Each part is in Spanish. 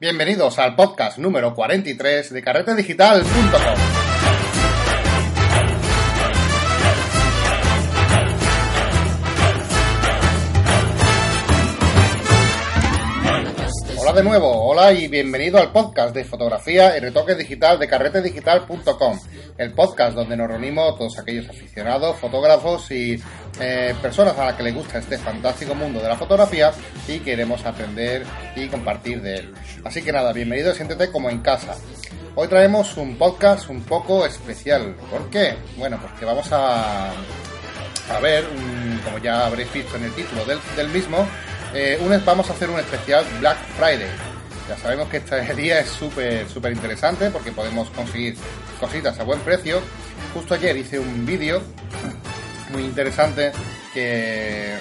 Bienvenidos al podcast número 43 de carretedigital.com. Hola de nuevo, hola y bienvenido al podcast de fotografía y retoque digital de carretedigital.com, el podcast donde nos reunimos todos aquellos aficionados, fotógrafos y eh, personas a las que les gusta este fantástico mundo de la fotografía y queremos aprender y compartir de él. Así que nada, bienvenido, siéntete como en casa. Hoy traemos un podcast un poco especial. ¿Por qué? Bueno, porque vamos a, a ver, como ya habréis visto en el título del, del mismo, eh, vamos a hacer un especial Black Friday. Ya sabemos que este día es súper, súper interesante porque podemos conseguir cositas a buen precio. Justo ayer hice un vídeo muy interesante que eh,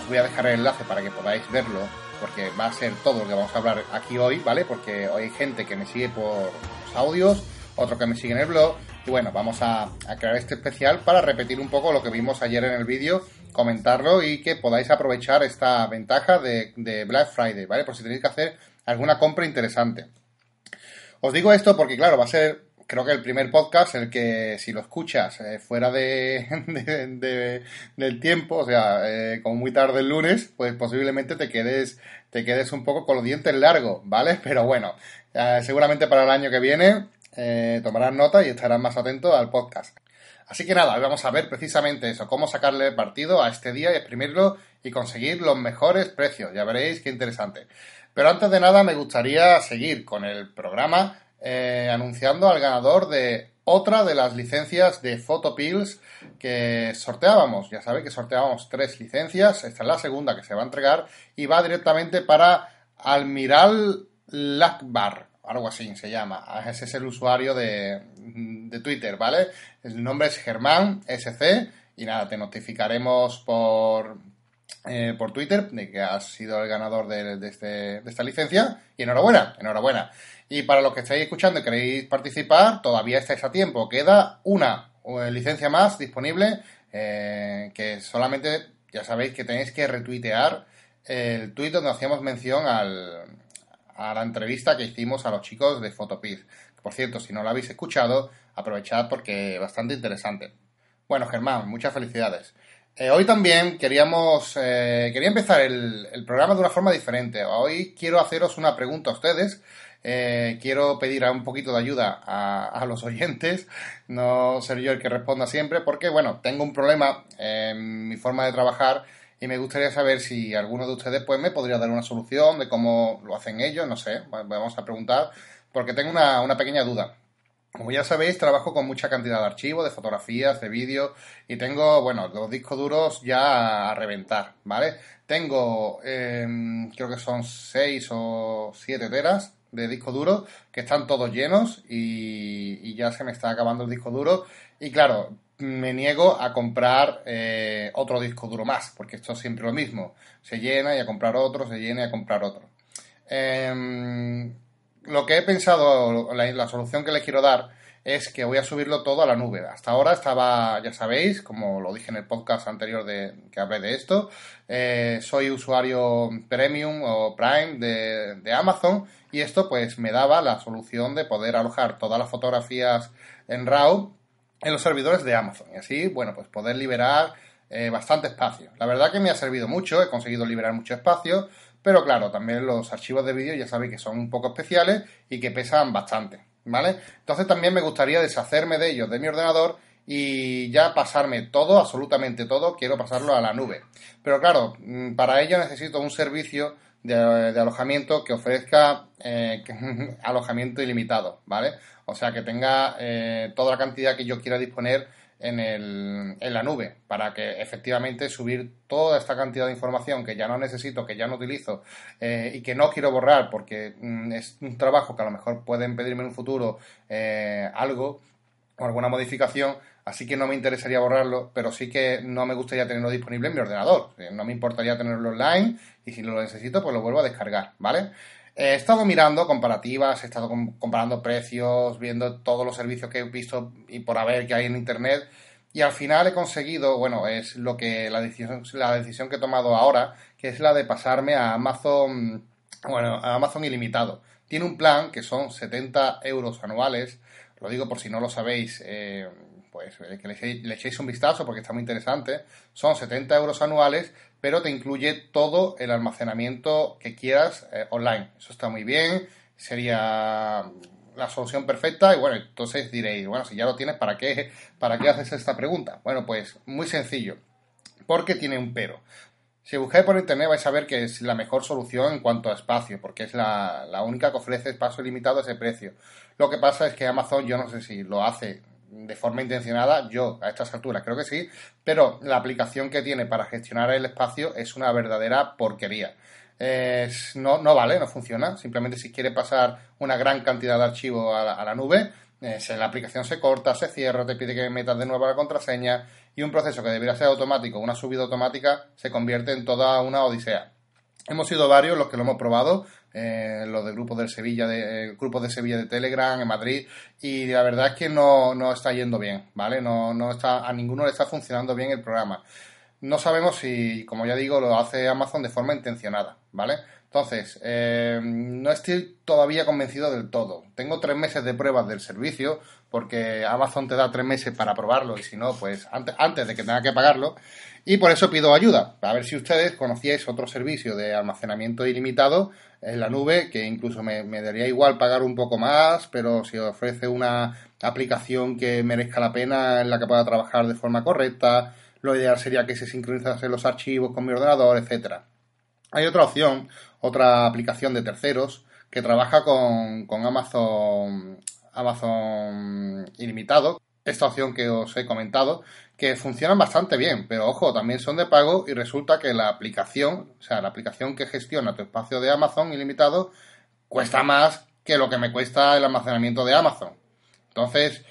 os voy a dejar el enlace para que podáis verlo porque va a ser todo lo que vamos a hablar aquí hoy, ¿vale? Porque hoy hay gente que me sigue por los audios, otro que me sigue en el blog y bueno, vamos a, a crear este especial para repetir un poco lo que vimos ayer en el vídeo comentarlo y que podáis aprovechar esta ventaja de, Black Friday, ¿vale? Por si tenéis que hacer alguna compra interesante. Os digo esto porque, claro, va a ser, creo que el primer podcast el que si lo escuchas eh, fuera de, del tiempo, o sea, eh, como muy tarde el lunes, pues posiblemente te quedes, te quedes un poco con los dientes largos, ¿vale? Pero bueno, eh, seguramente para el año que viene tomarás nota y estarás más atento al podcast. Así que nada, hoy vamos a ver precisamente eso, cómo sacarle partido a este día y exprimirlo y conseguir los mejores precios. Ya veréis qué interesante. Pero antes de nada me gustaría seguir con el programa eh, anunciando al ganador de otra de las licencias de Photopills que sorteábamos. Ya sabéis que sorteábamos tres licencias. Esta es la segunda que se va a entregar y va directamente para Almiral Lakbar algo así se llama. Ese es el usuario de, Twitter, ¿vale? El nombre es Germán SC y nada, te notificaremos por, eh, por Twitter de que has sido el ganador de, este, de, esta licencia y enhorabuena, enhorabuena. Y para los que estáis escuchando y queréis participar, todavía estáis a tiempo. Queda una eh, licencia más disponible eh, que solamente ya sabéis que tenéis que retuitear el tweet donde hacíamos mención al, a la entrevista que hicimos a los chicos de Photopid. Por cierto, si no lo habéis escuchado, aprovechad porque es bastante interesante. Bueno, Germán, muchas felicidades. Eh, hoy también queríamos, eh, quería empezar el, programa de una forma diferente. Hoy quiero haceros una pregunta a ustedes. Eh, quiero pedir un poquito de ayuda a, a, los oyentes, no ser yo el que responda siempre, porque bueno, tengo un problema en mi forma de trabajar y me gustaría saber si alguno de ustedes pues me podría dar una solución de cómo lo hacen ellos, no sé, vamos a preguntar, porque tengo una, pequeña duda. Como ya sabéis, trabajo con mucha cantidad de archivos, de fotografías, de vídeos y tengo, bueno, los discos duros ya a reventar, ¿vale? Tengo, em, creo que son 6 o 7 teras de disco duro que están todos llenos y, y, ya se me está acabando el disco duro. Y claro, me niego a comprar eh, otro disco duro más, porque esto es siempre lo mismo. Se llena y a comprar otro, se llena y a comprar otro. Em, lo que he pensado, la, solución que les quiero dar es que voy a subirlo todo a la nube. Hasta ahora estaba, ya sabéis, como lo dije en el podcast anterior de, que hablé de esto, eh, soy usuario premium o prime de, de Amazon y esto pues me daba la solución de poder alojar todas las fotografías en RAW en los servidores de Amazon. Y así, bueno, pues poder liberar eh, bastante espacio. La verdad que me ha servido mucho, he conseguido liberar mucho espacio, pero claro, también los archivos de vídeo ya sabéis que son un poco especiales y que pesan bastante, ¿vale? Entonces también me gustaría deshacerme de ellos de mi ordenador y ya pasarme todo, absolutamente todo, quiero pasarlo a la nube. Pero claro, mm, para ello necesito un servicio de, alojamiento que ofrezca eh, alojamiento ilimitado, ¿vale? O sea, que tenga eh, toda la cantidad que yo quiera disponer en, el, en la nube para que efectivamente subir toda esta cantidad de información que ya no necesito, que ya no utilizo eh, y que no quiero borrar porque mm, es un trabajo que a lo mejor pueden pedirme en un futuro algo o alguna modificación, así que no me interesaría borrarlo, pero sí que no me gustaría tenerlo disponible en mi ordenador. No me importaría tenerlo online y si lo necesito, pues lo vuelvo a descargar, ¿vale? He estado mirando comparativas, he estado comparando precios, viendo todos los servicios que he visto y por haber que hay en Internet. Y al final he conseguido, bueno, es lo que la decisión, la decisión que he tomado ahora, que es la de pasarme a Amazon, bueno, a Amazon ilimitado. tiene un plan que son 70 euros anuales. Lo digo por si no lo sabéis, eh, pues eh, que le, echéis un vistazo porque está muy interesante. Son 70 euros anuales, pero te incluye todo el almacenamiento que quieras eh, online. Eso está muy bien, sería la solución perfecta y bueno, entonces diréis, bueno, si ya lo tienes, ¿para qué, ¿para qué haces esta pregunta? Bueno, pues muy sencillo, porque tiene un pero. Si buscáis por internet vais a ver que es la mejor solución en cuanto a espacio, porque es la, la única que ofrece espacio limitado a ese precio. Lo que pasa es que Amazon, yo no sé si lo hace de forma intencionada, yo a estas alturas creo que sí, pero la aplicación que tiene para gestionar el espacio es una verdadera porquería. no, no vale, no funciona. Simplemente si quiere pasar una gran cantidad de archivos a la, nube, eh, la aplicación se corta, se cierra, te pide que metas de nuevo la contraseña y un proceso que debería ser automático, una subida automática, se convierte en toda una odisea. Hemos sido varios los que lo hemos probado, eh, los de grupos del Sevilla, de, eh, grupos de Sevilla de Telegram en Madrid, y la verdad es que no, no está yendo bien, ¿vale? No, no está, a ninguno le está funcionando bien el programa. No sabemos si, como ya digo, lo hace Amazon de forma intencionada, ¿vale? Entonces, eh, no estoy todavía convencido del todo. Tengo tres meses de pruebas del servicio, porque Amazon te da tres meses para probarlo, y si no, pues antes, antes de que tenga que pagarlo. Y por eso pido ayuda, a ver si ustedes conocíais otro servicio de almacenamiento ilimitado en la nube, que incluso me, daría igual pagar un poco más, pero si ofrece una aplicación que merezca la pena, en la que pueda trabajar de forma correcta, lo ideal sería que se sincronizasen los archivos con mi ordenador, etcétera. Hay otra opción, otra aplicación de terceros, que trabaja con, con Amazon, Amazon ilimitado, esta opción que os he comentado, que funcionan bastante bien, pero ojo, también son de pago y resulta que la aplicación, o sea, la aplicación que gestiona tu espacio de Amazon ilimitado, cuesta más que lo que me cuesta el almacenamiento de Amazon. Entonces,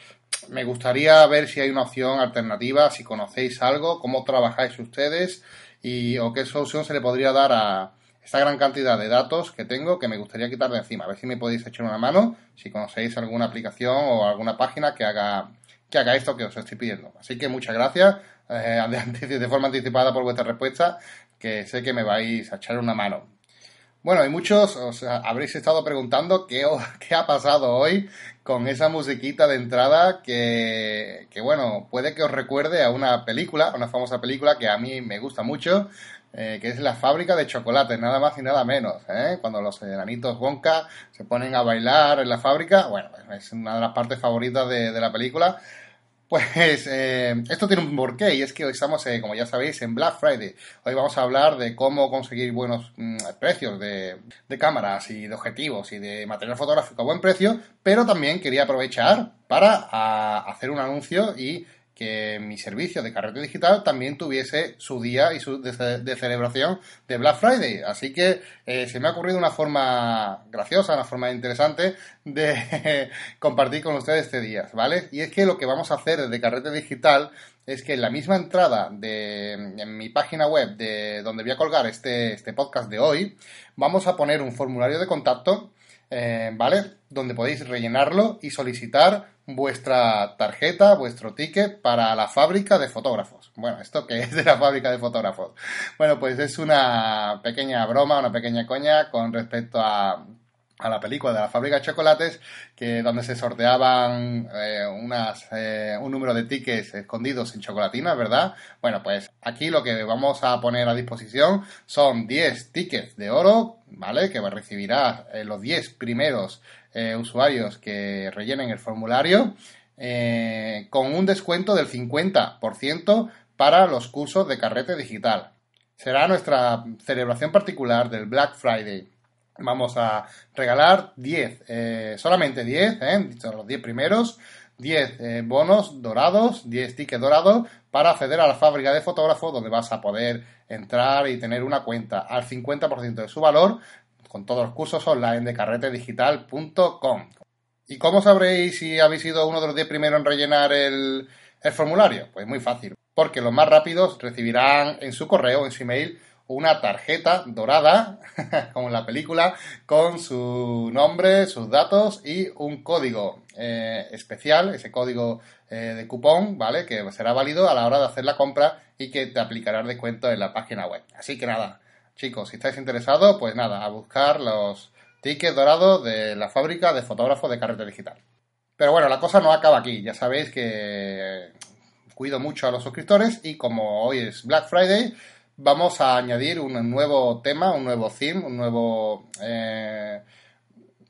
me gustaría ver si hay una opción alternativa, si conocéis algo, cómo trabajáis ustedes y o qué solución se le podría dar a esta gran cantidad de datos que tengo que me gustaría quitar de encima. A ver si me podéis echar una mano, si conocéis alguna aplicación o alguna página que haga que haga esto que os estoy pidiendo. Así que muchas gracias eh, de, forma anticipada por vuestra respuesta, que sé que me vais a echar una mano. Bueno, y muchos os habréis estado preguntando qué, qué ha pasado hoy con esa musiquita de entrada que, que, bueno, puede que os recuerde a una película, una famosa película que a mí me gusta mucho, eh, que es la fábrica de chocolate, nada más y nada menos. ¿eh? Cuando los enanitos Wonka se ponen a bailar en la fábrica, bueno, es una de las partes favoritas de, la película. Pues eh, esto tiene un porqué y es que hoy estamos, como ya sabéis, en Black Friday. Hoy vamos a hablar de cómo conseguir buenos mm, precios de, de, cámaras y de objetivos y de material fotográfico a buen precio, pero también quería aprovechar para hacer un anuncio y que mi servicio de carrete digital también tuviese su día y su de, celebración de Black Friday. Así que eh, se me ha ocurrido una forma graciosa, una forma interesante de compartir con ustedes este día, ¿vale? Y es que lo que vamos a hacer desde carrete digital es que en la misma entrada de en mi página web de donde voy a colgar este, este podcast de hoy, vamos a poner un formulario de contacto eh, ¿vale? Donde podéis rellenarlo y solicitar vuestra tarjeta, vuestro ticket para la fábrica de fotógrafos. Bueno, ¿esto qué es de la fábrica de fotógrafos? Bueno, pues es una pequeña broma, una pequeña coña con respecto a a la película de la fábrica de chocolates, que donde se sorteaban eh, unas, eh, un número de tickets escondidos en chocolatinas, ¿verdad? Bueno, pues aquí lo que vamos a poner a disposición son 10 tickets de oro, ¿vale? Que recibirá eh, los 10 primeros usuarios que rellenen el formulario, con un descuento del 50% para los cursos de carrete digital. Será nuestra celebración particular del Black Friday Vamos a regalar 10, eh, solamente 10, ¿eh? los 10 primeros, 10 eh, bonos dorados, 10 tickets dorados para acceder a la fábrica de fotógrafos donde vas a poder entrar y tener una cuenta al 50% de su valor con todos los cursos online de carretedigital.com. ¿Y cómo sabréis si habéis sido uno de los 10 primeros en rellenar el, el formulario? Pues muy fácil, porque los más rápidos recibirán en su correo, en su email, una tarjeta dorada, como en la película, con su nombre, sus datos y un código eh, especial, ese código eh, de cupón, ¿vale? Que será válido a la hora de hacer la compra y que te aplicará descuento en la página web. Así que nada, chicos, si estáis interesados, pues nada, a buscar los ticket dorado de la fábrica de fotógrafos de carrete digital. Pero bueno, la cosa no acaba aquí. Ya sabéis que cuido mucho a los suscriptores y como hoy es Black Friday, vamos a añadir un nuevo tema, un nuevo theme, un nuevo eh,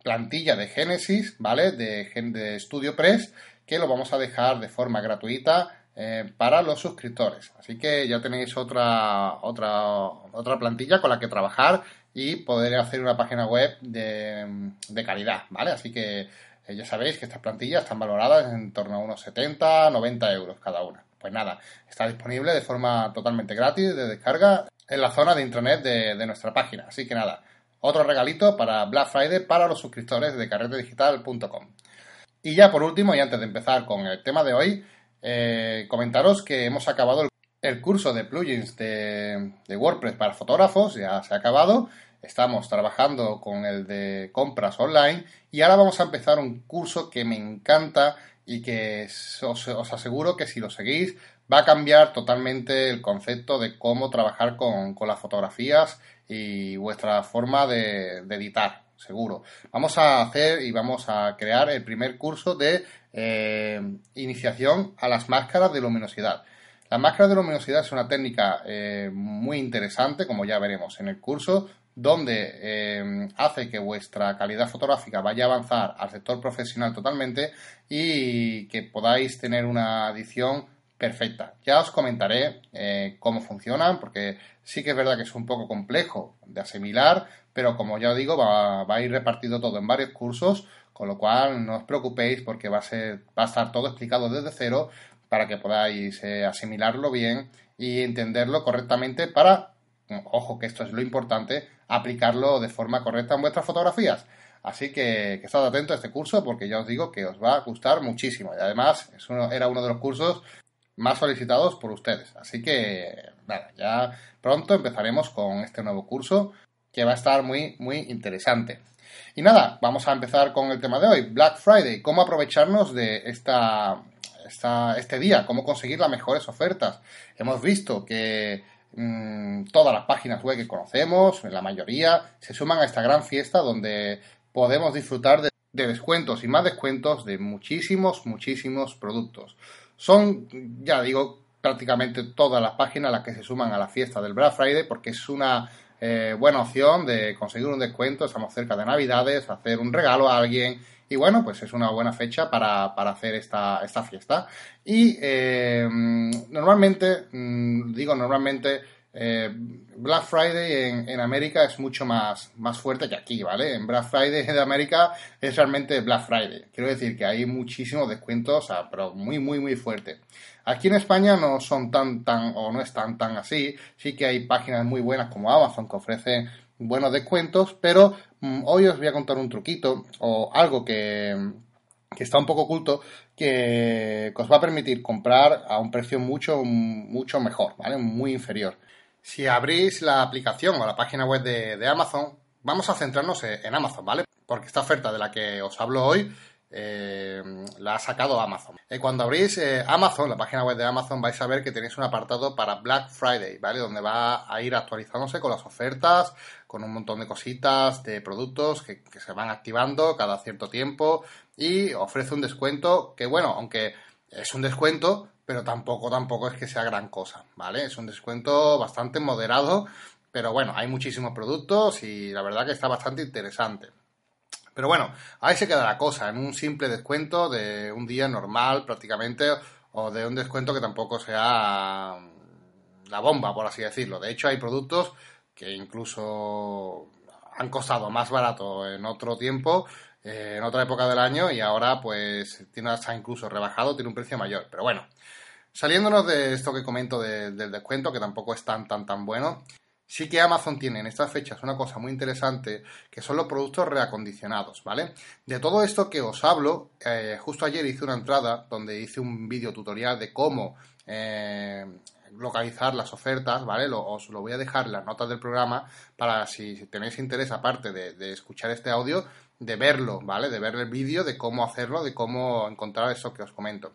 plantilla de Genesis, ¿vale? De, de StudioPress, que lo vamos a dejar de forma gratuita eh, para los suscriptores. Así que ya tenéis otra, otra, otra plantilla con la que trabajar y poder hacer una página web de, de calidad, ¿vale? Así que eh, ya sabéis que estas plantillas están valoradas en torno a unos 70, 90 euros cada una. Pues nada, está disponible de forma totalmente gratis de descarga en la zona de intranet de, nuestra página. Así que nada, otro regalito para Black Friday para los suscriptores de carretedigital.com. Y ya por último, y antes de empezar con el tema de hoy, eh, comentaros que hemos acabado el, curso de plugins de, de WordPress para fotógrafos, ya se ha acabado Estamos trabajando con el de compras online y ahora vamos a empezar un curso que me encanta y que os, aseguro que si lo seguís va a cambiar totalmente el concepto de cómo trabajar con, las fotografías y vuestra forma de, editar, seguro. Vamos a hacer y vamos a crear el primer curso de eh, iniciación a las máscaras de luminosidad. La máscara de luminosidad es una técnica eh, muy interesante, como ya veremos en el curso, donde eh, hace que vuestra calidad fotográfica vaya a avanzar al sector profesional totalmente y que podáis tener una edición perfecta. Ya os comentaré eh, cómo funcionan, porque sí que es verdad que es un poco complejo de asimilar, pero como ya os digo, va, a ir repartido todo en varios cursos, con lo cual no os preocupéis porque va a, ser, va a estar todo explicado desde cero para que podáis eh, asimilarlo bien y entenderlo correctamente para, ojo que esto es lo importante, aplicarlo de forma correcta en vuestras fotografías. Así que, que estad atentos a este curso porque ya os digo que os va a gustar muchísimo. Y además era uno de los cursos más solicitados por ustedes. Así que nada, ya pronto empezaremos con este nuevo curso que va a estar muy, muy interesante. Y nada, vamos a empezar con el tema de hoy, Black Friday, cómo aprovecharnos de esta, esta, este día, cómo conseguir las mejores ofertas. Hemos visto que Mm, todas las páginas web que conocemos, la mayoría, se suman a esta gran fiesta donde podemos disfrutar de, descuentos y más descuentos de muchísimos, muchísimos productos. Son, ya digo, prácticamente todas las páginas las que se suman a la fiesta del Black Friday porque es una eh, buena opción de conseguir un descuento, estamos cerca de Navidades, hacer un regalo a alguien y bueno, pues es una buena fecha para, hacer esta, esta, fiesta. Y eh, normalmente, mm, digo normalmente, eh, Black Friday en, en, América es mucho más, más fuerte que aquí, ¿vale? En Black Friday de América es realmente Black Friday. Quiero decir que hay muchísimos descuentos, pero muy, muy, muy fuerte. Aquí en España no son tan, tan, o no es tan, tan así. Sí que hay páginas muy buenas como Amazon que ofrecen buenos descuentos, pero mm, hoy os voy a contar un truquito o algo que, está un poco oculto que, os va a permitir comprar a un precio mucho, mucho mejor, ¿vale? Muy inferior. Si abrís la aplicación o la página web de, de Amazon, vamos a centrarnos en Amazon, ¿vale? Porque esta oferta de la que os hablo hoy eh, la ha sacado Amazon. Eh, cuando abrís eh, Amazon, la página web de Amazon, vais a ver que tenéis un apartado para Black Friday, ¿vale? Donde va a ir actualizándose con las ofertas, con un montón de cositas, de productos que, se van activando cada cierto tiempo y ofrece un descuento que, bueno, aunque es un descuento, pero tampoco, tampoco es que sea gran cosa, ¿vale? Es un descuento bastante moderado, pero bueno, hay muchísimos productos y la verdad que está bastante interesante. Pero bueno, ahí se queda la cosa, en un simple descuento de un día normal prácticamente, o de un descuento que tampoco sea la bomba, por así decirlo. De hecho, hay productos que incluso han costado más barato en otro tiempo, eh, en otra época del año, y ahora pues tiene hasta incluso rebajado, tiene un precio mayor. Pero bueno, saliéndonos de esto que comento del descuento, que tampoco es tan, tan, tan bueno, Sí que Amazon tiene en estas fechas una cosa muy interesante, que son los productos reacondicionados, ¿vale? De todo esto que os hablo, eh, justo ayer hice una entrada donde hice un vídeo tutorial de cómo eh, localizar las ofertas, ¿vale? os lo voy a dejar en las notas del programa para si tenéis interés, aparte de, escuchar este audio, de verlo, ¿vale? De ver el vídeo, de cómo hacerlo, de cómo encontrar eso que os comento.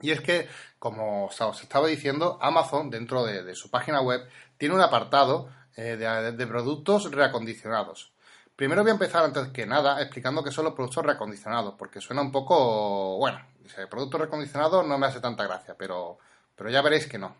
Y es que, como os estaba diciendo, Amazon, dentro de, su página web, tiene un apartado eh, de, productos reacondicionados. Primero voy a empezar antes que nada explicando qué son los productos reacondicionados, porque suena un poco, bueno, dice, producto reacondicionado no me hace tanta gracia, pero, pero ya veréis que no.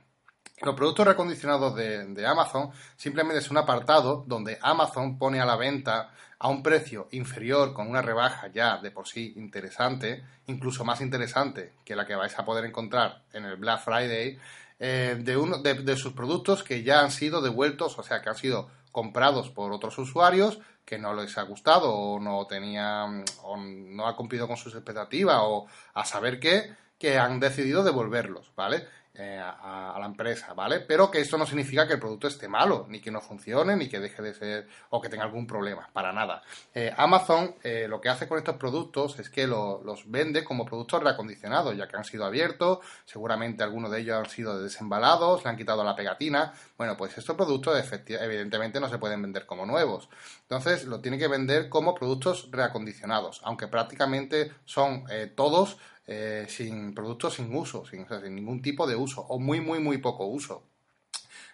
Los productos recondicionados de, Amazon simplemente es un apartado donde Amazon pone a la venta a un precio inferior con una rebaja ya de por sí interesante, incluso más interesante que la que vais a poder encontrar en el Black Friday, eh, de, uno, de, sus productos que ya han sido devueltos, o sea, que han sido comprados por otros usuarios que no les ha gustado o no tenían o no ha cumplido con sus expectativas o a saber qué, que han decidido devolverlos, ¿vale? Eh, a, la empresa, ¿vale? Pero que esto no significa que el producto esté malo, ni que no funcione, ni que deje de ser o que tenga algún problema, para nada. Eh, Amazon eh, lo que hace con estos productos es que los vende como productos reacondicionados, ya que han sido abiertos, seguramente algunos de ellos han sido desembalados, le han quitado la pegatina. Bueno, pues estos productos evidentemente no se pueden vender como nuevos. Entonces lo tiene que vender como productos reacondicionados, aunque prácticamente son todos eh, sin productos sin uso, sin, sin ningún tipo de uso o muy, muy, muy poco uso.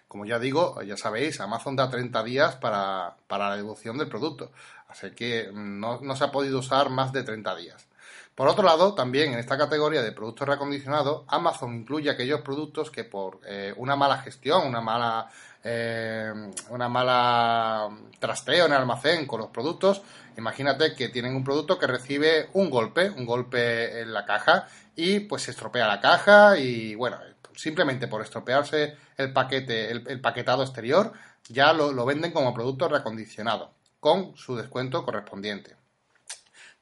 Como ya digo, ya sabéis, Amazon da 30 días para, la devolución del producto, así que no, no, se ha podido usar más de 30 días. Por otro lado, también en esta categoría de productos reacondicionados, Amazon incluye aquellos productos que por eh, una mala gestión, una mala, eh, una mala trasteo en el almacén con los productos, Imagínate que tienen un producto que recibe un golpe, un golpe en la caja y pues se estropea la caja y bueno, simplemente por estropearse el paquete, el, paquetado exterior, ya lo, venden como producto reacondicionado, con su descuento correspondiente.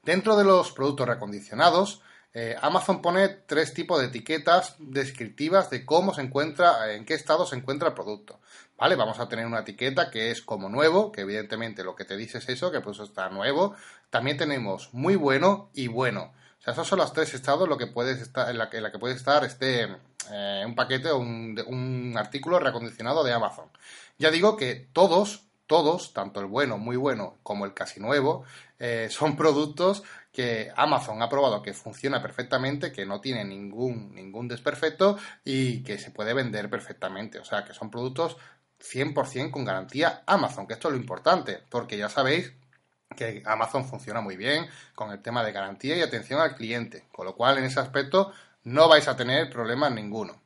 Dentro de los productos reacondicionados, eh, Amazon pone tres tipos de etiquetas descriptivas de cómo se encuentra, en qué estado se encuentra el producto. ¿Vale? Vamos a tener una etiqueta que es como nuevo, que evidentemente lo que te dice es eso, que pues está nuevo. También tenemos muy bueno y bueno. O sea, esos son los tres estados que puedes estar, en, la, que puede estar este eh, un paquete o un, un artículo reacondicionado de Amazon. Ya digo que todos, todos, tanto el bueno, muy bueno, como el casi nuevo, eh, son productos que Amazon ha probado que funciona perfectamente, que no tiene ningún, ningún desperfecto y que se puede vender perfectamente. O sea, que son productos 100% con garantía Amazon, que esto es lo importante, porque ya sabéis que Amazon funciona muy bien con el tema de garantía y atención al cliente, con lo cual en ese aspecto no vais a tener problemas ninguno.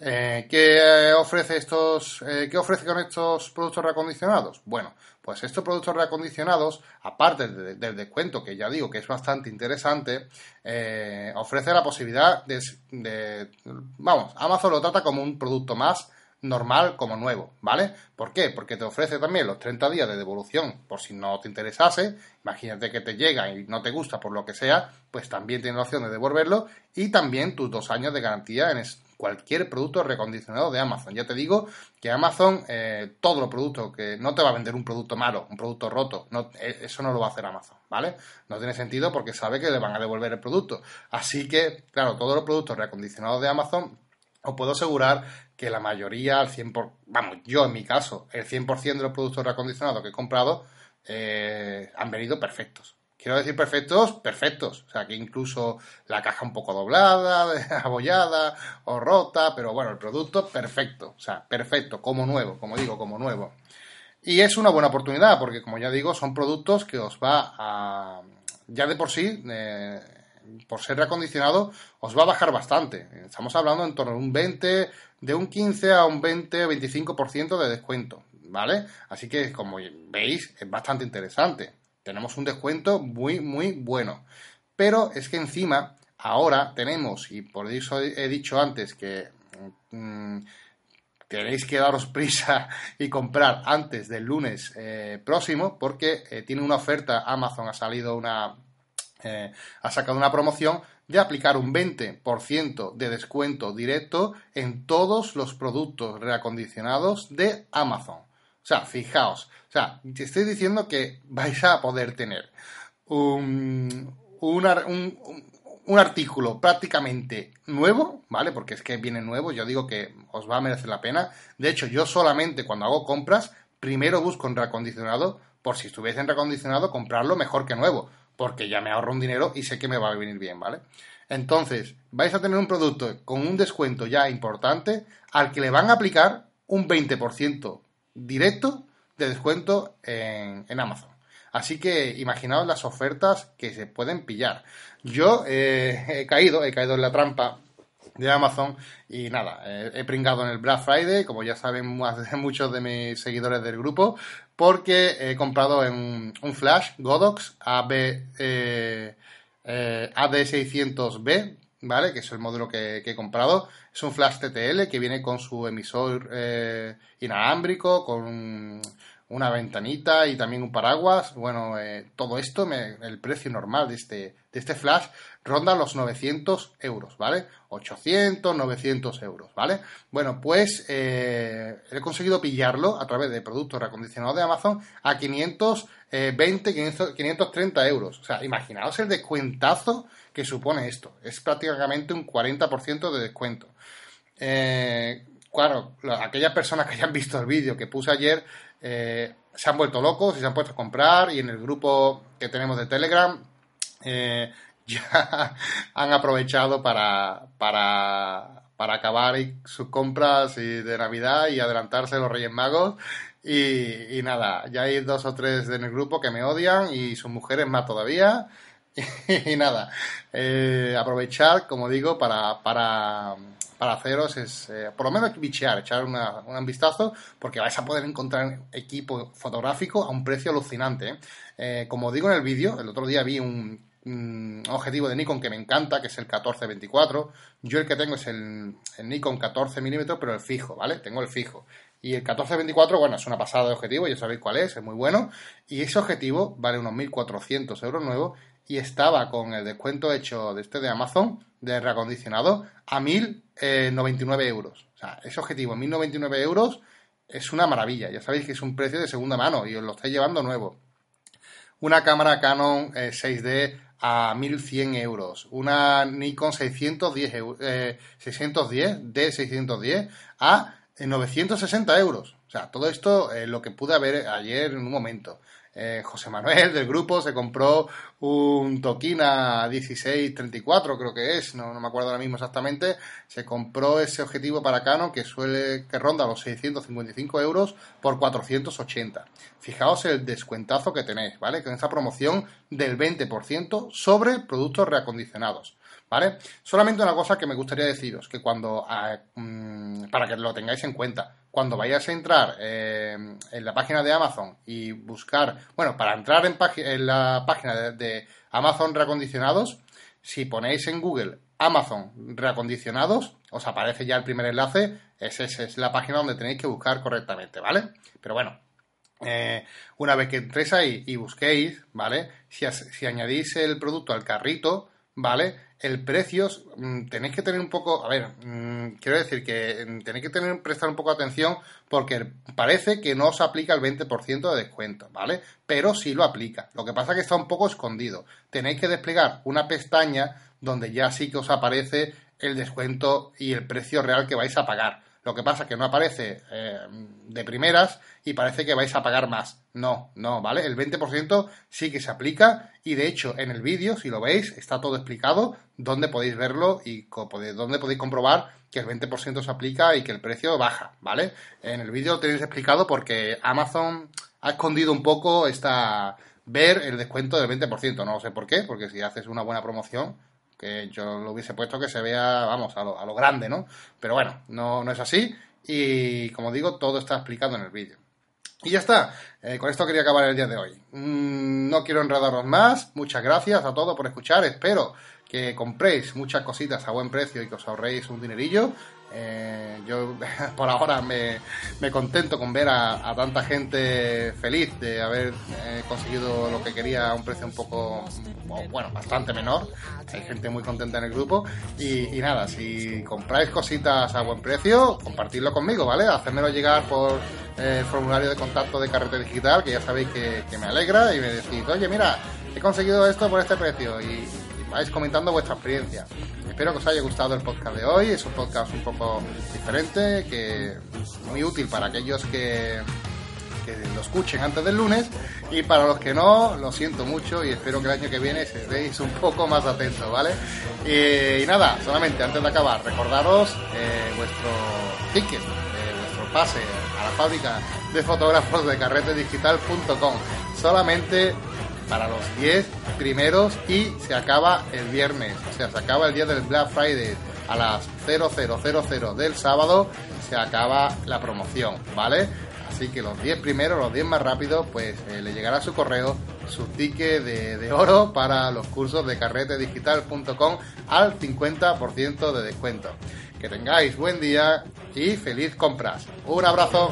Eh, ¿qué, ofrece estos, eh, ¿Qué ofrece con estos productos reacondicionados? Bueno, pues estos productos reacondicionados, aparte del descuento, que ya digo que es bastante interesante, eh, ofrece la posibilidad de, Vamos, Amazon lo trata como un producto más normal como nuevo, ¿vale? ¿Por qué? Porque te ofrece también los 30 días de devolución por si no te interesase. Imagínate que te llega y no te gusta por lo que sea, pues también tienes la opción de devolverlo y también tus dos años de garantía en cualquier producto recondicionado de Amazon. Ya te digo que Amazon, eh, todos los productos que no te va a vender un producto malo, un producto roto, no, eh, eso no lo va a hacer Amazon, ¿vale? No tiene sentido porque sabe que le van a devolver el producto. Así que, claro, todos los productos recondicionados de Amazon os puedo asegurar que la mayoría, al 100%, vamos, yo en mi caso, el 100% de los productos reacondicionados que he comprado eh, han venido perfectos. Quiero decir perfectos, perfectos. O sea, que incluso la caja un poco doblada, abollada o rota, pero bueno, el producto perfecto. O sea, perfecto, como nuevo, como digo, como nuevo. Y es una buena oportunidad porque, como ya digo, son productos que os va a, ya de por sí, eh, por ser reacondicionado, os va a bajar bastante. Estamos hablando en torno a un 20, de un 15 a un 20, 25% de descuento, ¿vale? Así que, como veis, es bastante interesante. Tenemos un descuento muy, muy bueno. Pero es que encima, ahora tenemos, y por eso he dicho antes que mm, tenéis que daros prisa y comprar antes del lunes eh, próximo, porque eh, tiene una oferta, Amazon ha salido una, eh, ha sacado una promoción de aplicar un 20% de descuento directo en todos los productos reacondicionados de Amazon. O sea, fijaos, o sea, te estoy diciendo que vais a poder tener un, un, artículo prácticamente nuevo, ¿vale? Porque es que viene nuevo, yo digo que os va a merecer la pena. De hecho, yo solamente cuando hago compras, primero busco en reacondicionado, por si estuviese en reacondicionado, comprarlo mejor que nuevo porque ya me ahorro un dinero y sé que me va a venir bien, ¿vale? Entonces, vais a tener un producto con un descuento ya importante al que le van a aplicar un 20% directo de descuento en, Amazon. Así que imaginaos las ofertas que se pueden pillar. Yo eh, he caído, he caído en la trampa de Amazon y nada, he pringado en el Black Friday, como ya saben muchos de mis seguidores del grupo, porque he comprado en un flash Godox AB, eh, eh, AD600B, ¿vale? Que es el módulo que, he comprado. Es un flash TTL que viene con su emisor eh, inalámbrico, con una ventanita y también un paraguas. Bueno, eh, todo esto, el precio normal de este, de este flash ronda los 900 euros, ¿vale? 800, 900 euros, ¿vale? Bueno, pues eh, he conseguido pillarlo a través de productos reacondicionados de Amazon a 520, 530 euros. O sea, imaginaos el descuentazo que supone esto. Es prácticamente un 40% de descuento. Eh, claro, aquellas personas que hayan visto el vídeo que puse ayer eh, se han vuelto locos y se han puesto a comprar y en el grupo que tenemos de Telegram eh, ya han aprovechado para, para, para acabar sus compras de Navidad y adelantarse los Reyes Magos. Y, nada, ya hay dos o tres en el grupo que me odian y sus mujeres más todavía. y nada, eh, aprovechar, como digo, para, para para haceros es, eh, por lo menos, bichear, echar un vistazo, porque vais a poder encontrar equipo fotográfico a un precio alucinante. ¿eh? Como digo en el vídeo, el otro día vi un, objetivo de Nikon que me encanta, que es el 1424. Yo el que tengo es el, Nikon 14 mm, pero el fijo, ¿vale? Tengo el fijo. Y el 1424, bueno, es una pasada de objetivo, ya sabéis cuál es, es muy bueno. Y ese objetivo vale unos 1.400 euros nuevos y estaba con el descuento hecho de este de Amazon de reacondicionado a 1.099 eh, euros. O sea, ese objetivo, 1.099 euros, es una maravilla. Ya sabéis que es un precio de segunda mano y os lo estáis llevando nuevo. Una cámara Canon 6D eh, a 1.100 euros. Una Nikon 610, eh, 610 D610 a 960 euros. O sea, todo esto es lo que pude ver ayer en un momento. Eh, José Manuel del grupo se compró un Tokina 1634, creo que es, no, me acuerdo ahora mismo exactamente. Se compró ese objetivo para Canon que suele que ronda los 655 euros por 480. Fijaos el descuentazo que tenéis, ¿vale? Con esa promoción del 20% sobre productos reacondicionados. ¿Vale? Solamente una cosa que me gustaría deciros, que cuando, ah, mm, para que lo tengáis en cuenta, cuando vayáis a entrar eh, en la página de Amazon y buscar, bueno, para entrar en, la página de, Amazon reacondicionados, si ponéis en Google Amazon reacondicionados, os aparece ya el primer enlace, esa es la página donde tenéis que buscar correctamente, ¿vale? Pero bueno, eh, una vez que entréis ahí y busquéis, ¿vale? Si añadís el producto al carrito, ¿vale? El precio, mm, tenéis que tener un poco, a ver, mm, quiero decir que mm, tenéis que tener, prestar un poco atención porque parece que no os aplica el 20% de descuento, ¿vale? Pero sí lo aplica. Lo que pasa es que está un poco escondido. Tenéis que desplegar una pestaña donde ya sí que os aparece el descuento y el precio real que vais a pagar. Lo que pasa es que no aparece eh, de primeras y parece que vais a pagar más. No, no, ¿vale? El 20% sí que se aplica y de hecho en el vídeo, si lo veis, está todo explicado dónde podéis verlo y dónde podéis comprobar que el 20% se aplica y que el precio baja, ¿vale? En el vídeo lo tenéis explicado porque Amazon ha escondido un poco esta ver el descuento del 20%, no sé por qué, porque si haces una buena promoción, que yo lo hubiese puesto que se vea, vamos, a lo, a lo grande, ¿no? Pero bueno, no, no es así y como digo, todo está explicado en el vídeo. Y ya está, eh, con esto quería acabar el día de hoy. Mm, no quiero enredaros más, muchas gracias a todos por escuchar, espero que compréis muchas cositas a buen precio y que os ahorréis un dinerillo. Eh, yo por ahora me, contento con ver a, tanta gente feliz de haber eh, conseguido lo que quería a un precio un poco, bueno, bastante menor. Hay gente muy contenta en el grupo. Y, nada, si compráis cositas a buen precio, compartidlo conmigo, ¿vale? Hacérmelo llegar por el formulario de contacto de Digital, que ya sabéis que, me alegra, y me decís, oye, mira, he conseguido esto por este precio. Y, vais comentando vuestra experiencia. Espero que os haya gustado el podcast de hoy. Es un podcast un poco diferente, que muy útil para aquellos que, que lo escuchen antes del lunes y para los que no, lo siento mucho y espero que el año que viene estéis un poco más atentos, ¿vale? Y, nada, solamente antes de acabar, recordaros eh, vuestro ticket, pase a la fábrica de fotógrafos de carretedigital.com solamente para los 10 primeros y se acaba el viernes, o sea, se acaba el día del Black Friday a las 0000 del sábado, se acaba la promoción, ¿vale? Así que los 10 primeros, los 10 más rápidos, pues eh, le llegará su correo su ticket de, de, oro para los cursos de carretedigital.com al 50% de descuento. Que tengáis buen día y feliz compras. Un abrazo.